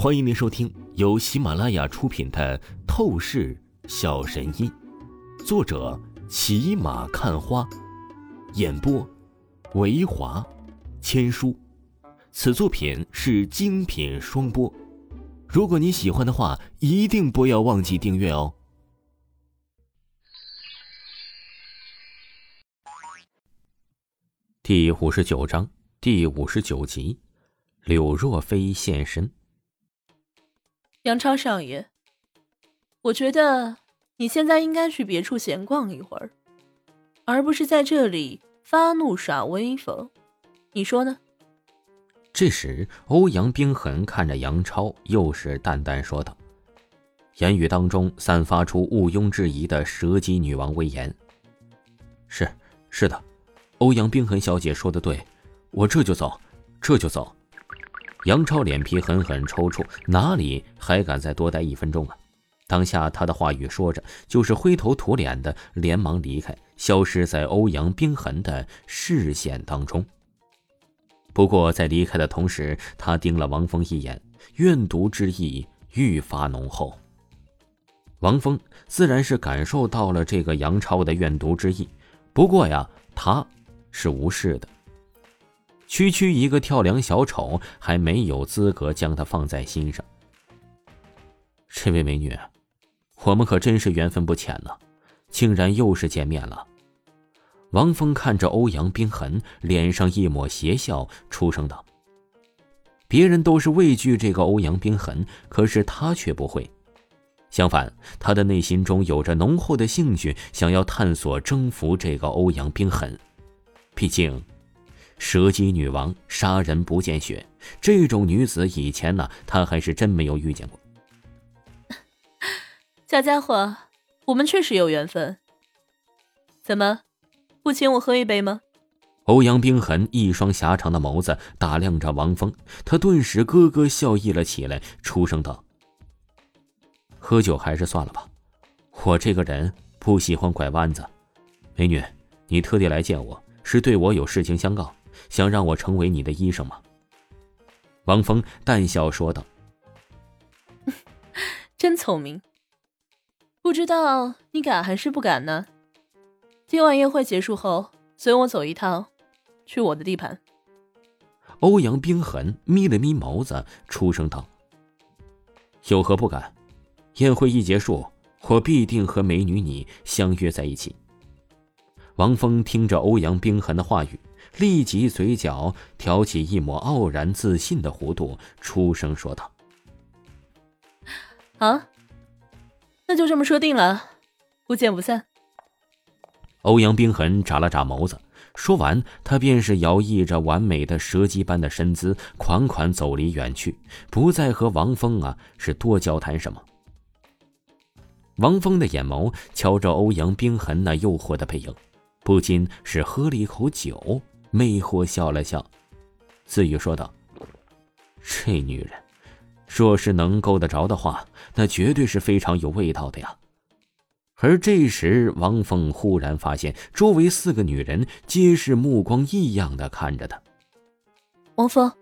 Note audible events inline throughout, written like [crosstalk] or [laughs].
欢迎您收听由喜马拉雅出品的《透视小神医》，作者骑马看花，演播维华千书。此作品是精品双播。如果你喜欢的话，一定不要忘记订阅哦。第五十九章第五十九集，柳若飞现身。杨超少爷，我觉得你现在应该去别处闲逛一会儿，而不是在这里发怒耍威风。你说呢？这时，欧阳冰痕看着杨超，又是淡淡说道，言语当中散发出毋庸置疑的蛇姬女王威严。是，是的，欧阳冰痕小姐说的对，我这就走，这就走。杨超脸皮狠狠抽搐，哪里还敢再多待一分钟啊？当下他的话语说着，就是灰头土脸的，连忙离开，消失在欧阳冰痕的视线当中。不过在离开的同时，他盯了王峰一眼，怨毒之意愈发浓厚。王峰自然是感受到了这个杨超的怨毒之意，不过呀，他是无视的。区区一个跳梁小丑，还没有资格将他放在心上。这位美女，我们可真是缘分不浅呢，竟然又是见面了。王峰看着欧阳冰痕，脸上一抹邪笑，出声道：“别人都是畏惧这个欧阳冰痕，可是他却不会。相反，他的内心中有着浓厚的兴趣，想要探索、征服这个欧阳冰痕。毕竟……”蛇姬女王杀人不见血，这种女子以前呢，他还是真没有遇见过。[laughs] 小家伙，我们确实有缘分。怎么，不请我喝一杯吗？欧阳冰痕一双狭长的眸子打量着王峰，他顿时咯咯笑意了起来，出声道：“喝酒还是算了吧，我这个人不喜欢拐弯子。美女，你特地来见我是对我有事情相告。”想让我成为你的医生吗？王峰淡笑说道：“ [laughs] 真聪明，不知道你敢还是不敢呢？今晚宴会结束后，随我走一趟，去我的地盘。”欧阳冰痕眯了眯眸子，出声道：“有何不敢？宴会一结束，我必定和美女你相约在一起。”王峰听着欧阳冰痕的话语。立即嘴角挑起一抹傲然自信的弧度，出声说道：“啊，那就这么说定了，不见不散。”欧阳冰痕眨了眨眸子，说完，他便是摇曳着完美的蛇姬般的身姿，款款走离远去，不再和王峰啊是多交谈什么。王峰的眼眸瞧着欧阳冰痕那诱惑的背影，不禁是喝了一口酒。魅惑笑了笑，自语说道：“这女人，若是能够得着的话，那绝对是非常有味道的呀。”而这时，王凤忽然发现周围四个女人皆是目光异样的看着他。王峰，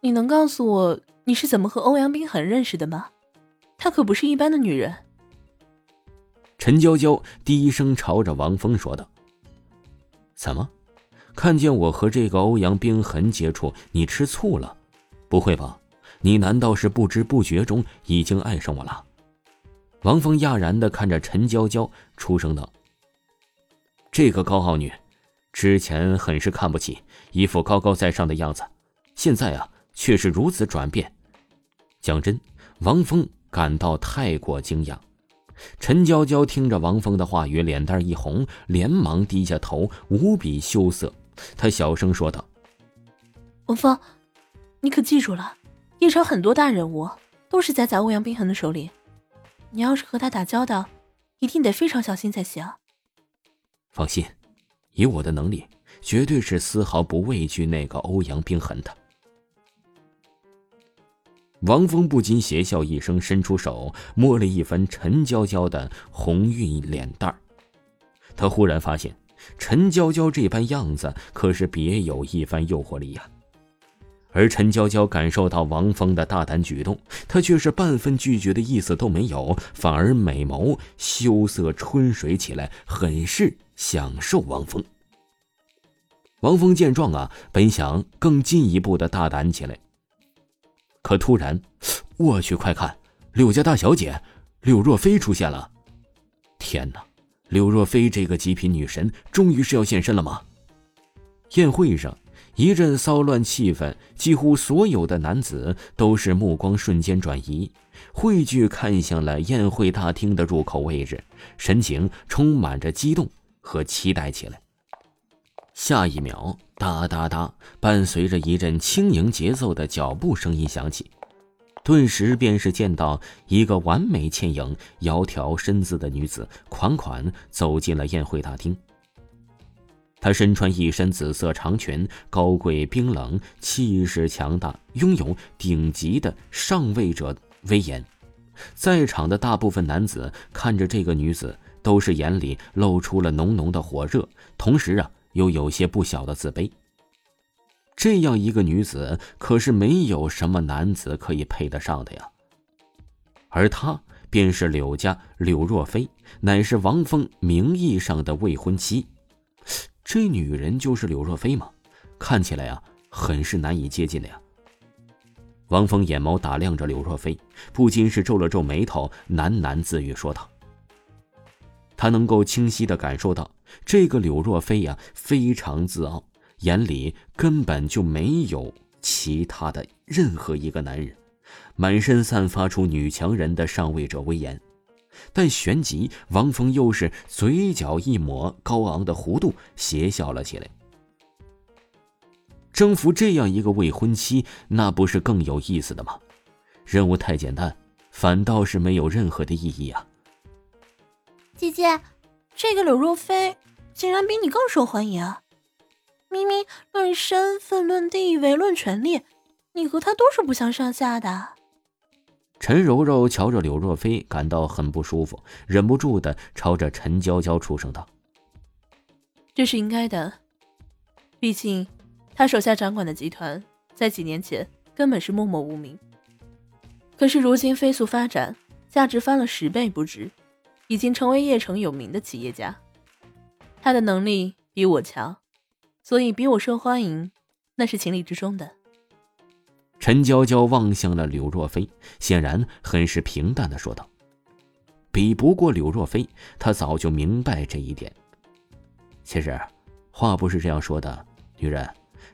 你能告诉我你是怎么和欧阳冰痕认识的吗？她可不是一般的女人。陈娇娇低声朝着王峰说道：“怎么？”看见我和这个欧阳冰痕接触，你吃醋了？不会吧？你难道是不知不觉中已经爱上我了？王峰讶然的看着陈娇娇，出声道：“这个高傲女，之前很是看不起，一副高高在上的样子，现在啊，却是如此转变。”讲真，王峰感到太过惊讶。陈娇娇听着王峰的话语，脸蛋一红，连忙低下头，无比羞涩。他小声说道：“王峰，你可记住了，叶城很多大人物都是栽在欧阳冰痕的手里，你要是和他打交道，一定得非常小心才行。”放心，以我的能力，绝对是丝毫不畏惧那个欧阳冰痕的。王峰不禁邪笑一声，伸出手摸了一番陈娇娇的红晕脸蛋儿，他忽然发现。陈娇娇这般样子，可是别有一番诱惑力呀。而陈娇娇感受到王峰的大胆举动，她却是半分拒绝的意思都没有，反而美眸羞涩春水起来，很是享受王峰。王峰见状啊，本想更进一步的大胆起来，可突然，我去，快看，柳家大小姐柳若飞出现了！天哪，柳若飞这个极品女神，终于是要现身了吗？宴会上一阵骚乱气氛，几乎所有的男子都是目光瞬间转移，汇聚看向了宴会大厅的入口位置，神情充满着激动和期待起来。下一秒，哒哒哒，伴随着一阵轻盈节奏的脚步声音响起，顿时便是见到一个完美倩影、窈窕身姿的女子款款走进了宴会大厅。她身穿一身紫色长裙，高贵冰冷，气势强大，拥有顶级的上位者威严。在场的大部分男子看着这个女子，都是眼里露出了浓浓的火热，同时啊。又有些不小的自卑。这样一个女子，可是没有什么男子可以配得上的呀。而她便是柳家柳若飞，乃是王峰名义上的未婚妻。这女人就是柳若飞吗？看起来啊，很是难以接近的呀。王峰眼眸打量着柳若飞，不禁是皱了皱眉头，喃喃自语说道：“他能够清晰的感受到。”这个柳若飞呀，非常自傲，眼里根本就没有其他的任何一个男人，满身散发出女强人的上位者威严。但旋即，王峰又是嘴角一抹高昂的弧度，邪笑了起来。征服这样一个未婚妻，那不是更有意思的吗？任务太简单，反倒是没有任何的意义啊！姐姐。这个柳若飞竟然比你更受欢迎，明明论身份、论地位、论权力，你和他都是不相上下的。陈柔柔瞧着柳若飞，感到很不舒服，忍不住的朝着陈娇娇出声道：“这是应该的，毕竟他手下掌管的集团在几年前根本是默默无名，可是如今飞速发展，价值翻了十倍不止。”已经成为叶城有名的企业家，他的能力比我强，所以比我受欢迎，那是情理之中的。陈娇娇望向了柳若飞，显然很是平淡的说道：“比不过柳若飞，她早就明白这一点。其实，话不是这样说的，女人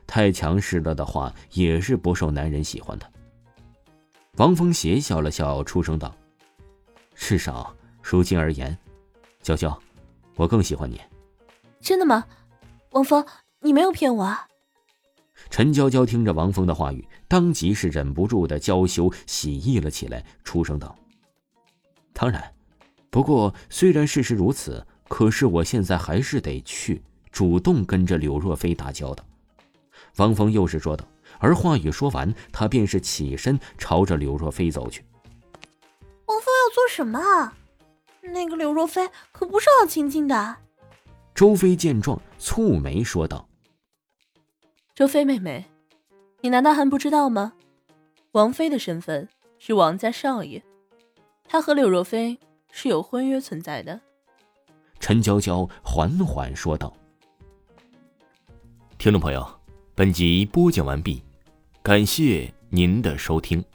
太强势了的话，也是不受男人喜欢的。”王峰邪笑了笑，出声道：“至少。”如今而言，娇娇，我更喜欢你。真的吗？王峰，你没有骗我啊？陈娇娇听着王峰的话语，当即是忍不住的娇羞喜意了起来，出声道：“当然，不过虽然事实如此，可是我现在还是得去主动跟着柳若飞打交道。”王峰又是说道，而话语说完，他便是起身朝着柳若飞走去。王峰要做什么？那个柳若飞可不是好亲近的。周飞见状，蹙眉说道：“若飞妹妹，你难道还不知道吗？王妃的身份是王家少爷，他和柳若飞是有婚约存在的。”陈娇娇缓缓说道：“听众朋友，本集播讲完毕，感谢您的收听。”